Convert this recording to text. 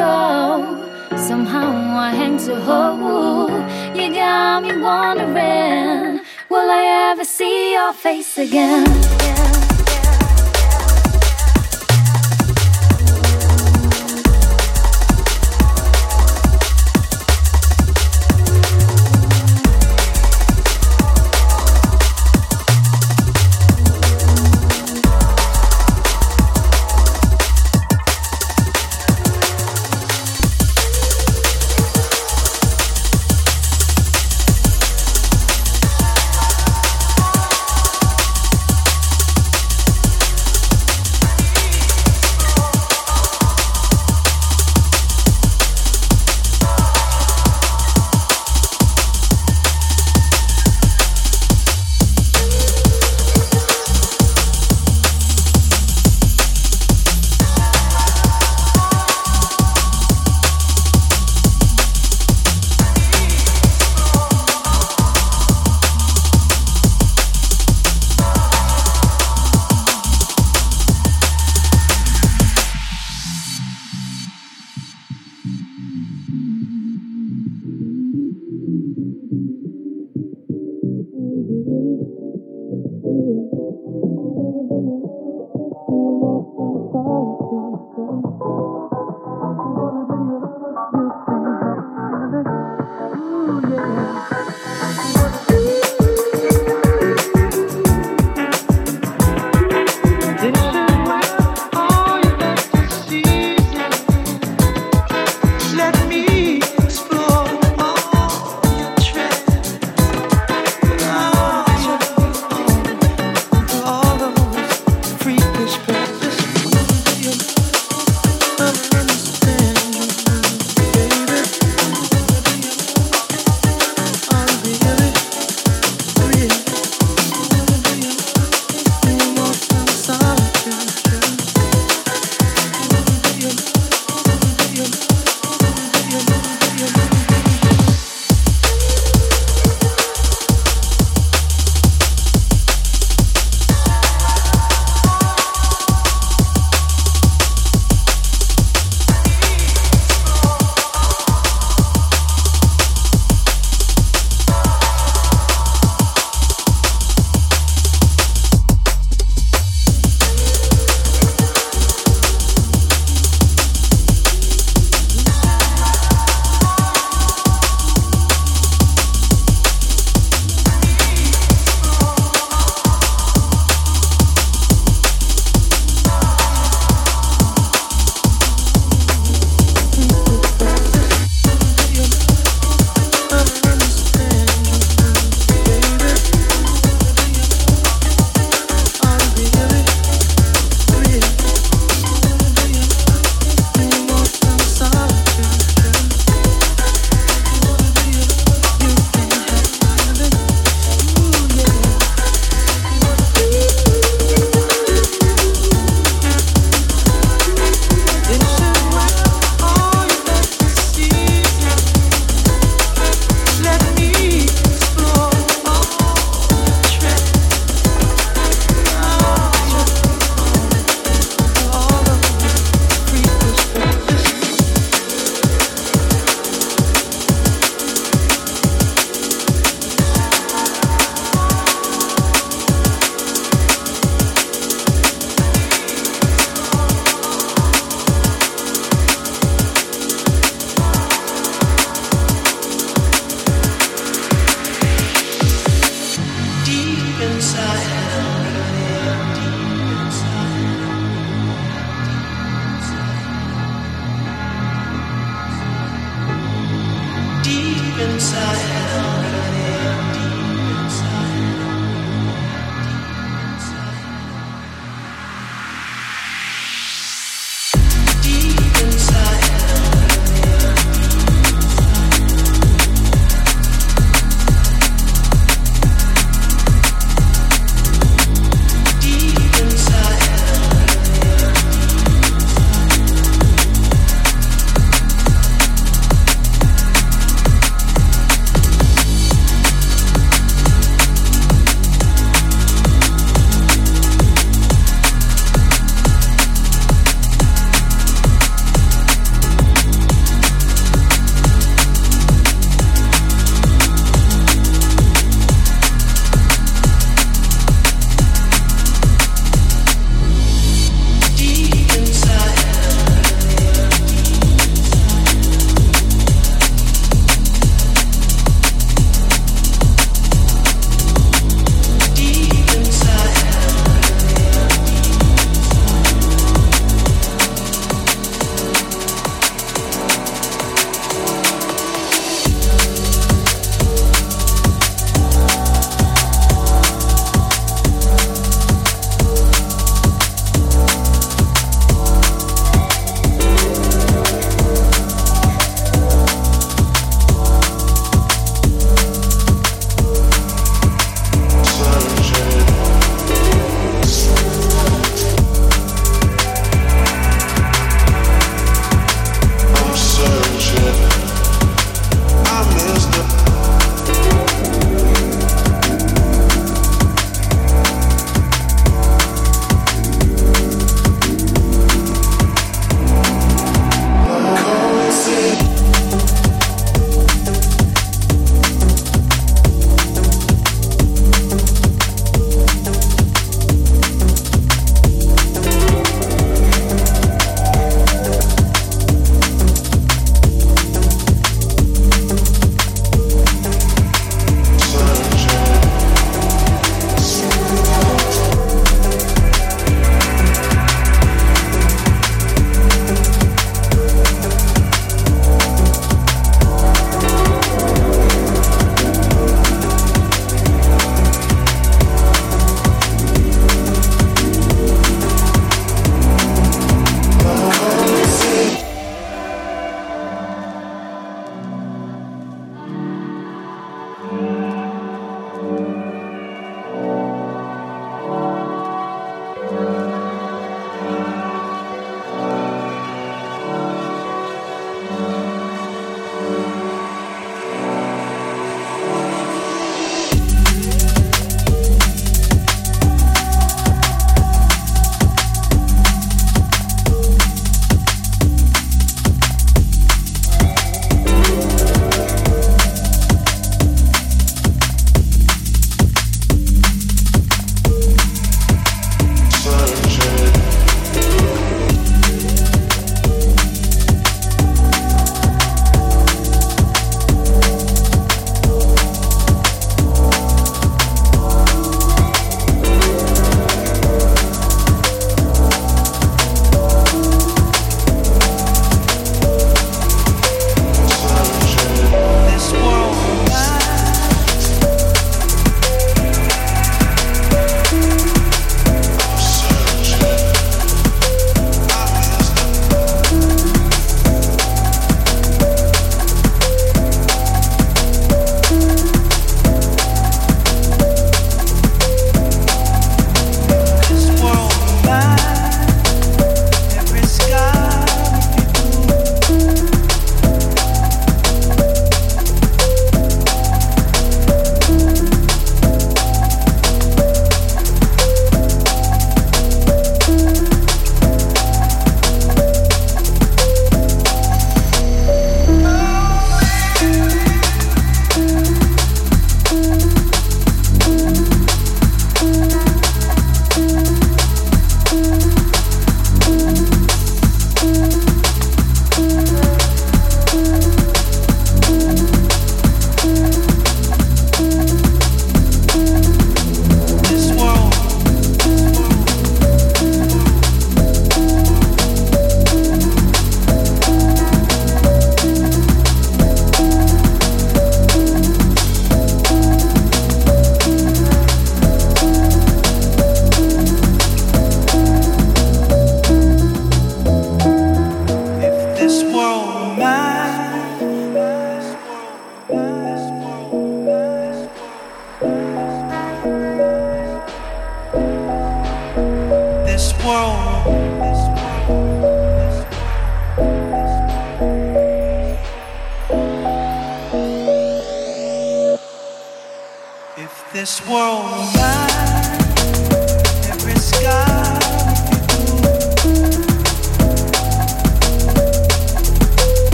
go. Somehow I hang to hold. You got me wondering, will I ever see your face again?